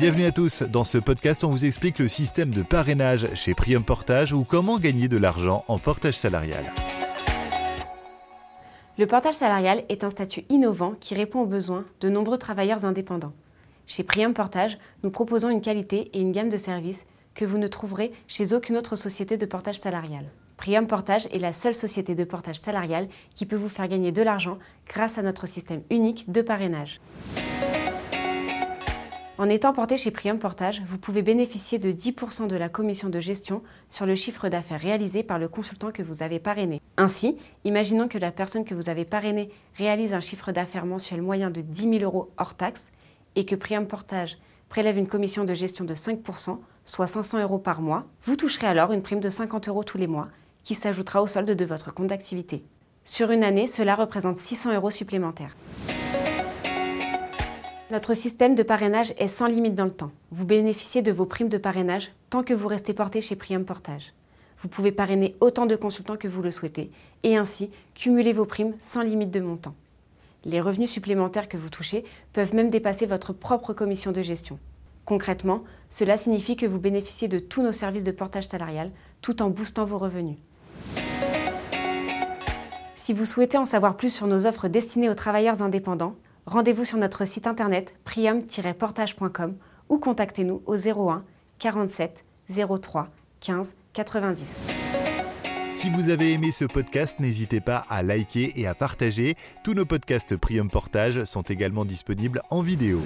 Bienvenue à tous. Dans ce podcast, on vous explique le système de parrainage chez Prium Portage ou comment gagner de l'argent en portage salarial. Le portage salarial est un statut innovant qui répond aux besoins de nombreux travailleurs indépendants. Chez Prium Portage, nous proposons une qualité et une gamme de services que vous ne trouverez chez aucune autre société de portage salarial. Prium Portage est la seule société de portage salarial qui peut vous faire gagner de l'argent grâce à notre système unique de parrainage. En étant porté chez Prium Portage, vous pouvez bénéficier de 10% de la commission de gestion sur le chiffre d'affaires réalisé par le consultant que vous avez parrainé. Ainsi, imaginons que la personne que vous avez parrainée réalise un chiffre d'affaires mensuel moyen de 10 000 euros hors taxe et que Prium Portage prélève une commission de gestion de 5%, soit 500 euros par mois, vous toucherez alors une prime de 50 euros tous les mois qui s'ajoutera au solde de votre compte d'activité. Sur une année, cela représente 600 euros supplémentaires. Notre système de parrainage est sans limite dans le temps. Vous bénéficiez de vos primes de parrainage tant que vous restez porté chez Prium Portage. Vous pouvez parrainer autant de consultants que vous le souhaitez et ainsi cumuler vos primes sans limite de montant. Les revenus supplémentaires que vous touchez peuvent même dépasser votre propre commission de gestion. Concrètement, cela signifie que vous bénéficiez de tous nos services de portage salarial tout en boostant vos revenus. Si vous souhaitez en savoir plus sur nos offres destinées aux travailleurs indépendants, rendez-vous sur notre site internet prium-portage.com ou contactez-nous au 01 47 03 15 90. Si vous avez aimé ce podcast, n'hésitez pas à liker et à partager. Tous nos podcasts Prium Portage sont également disponibles en vidéo.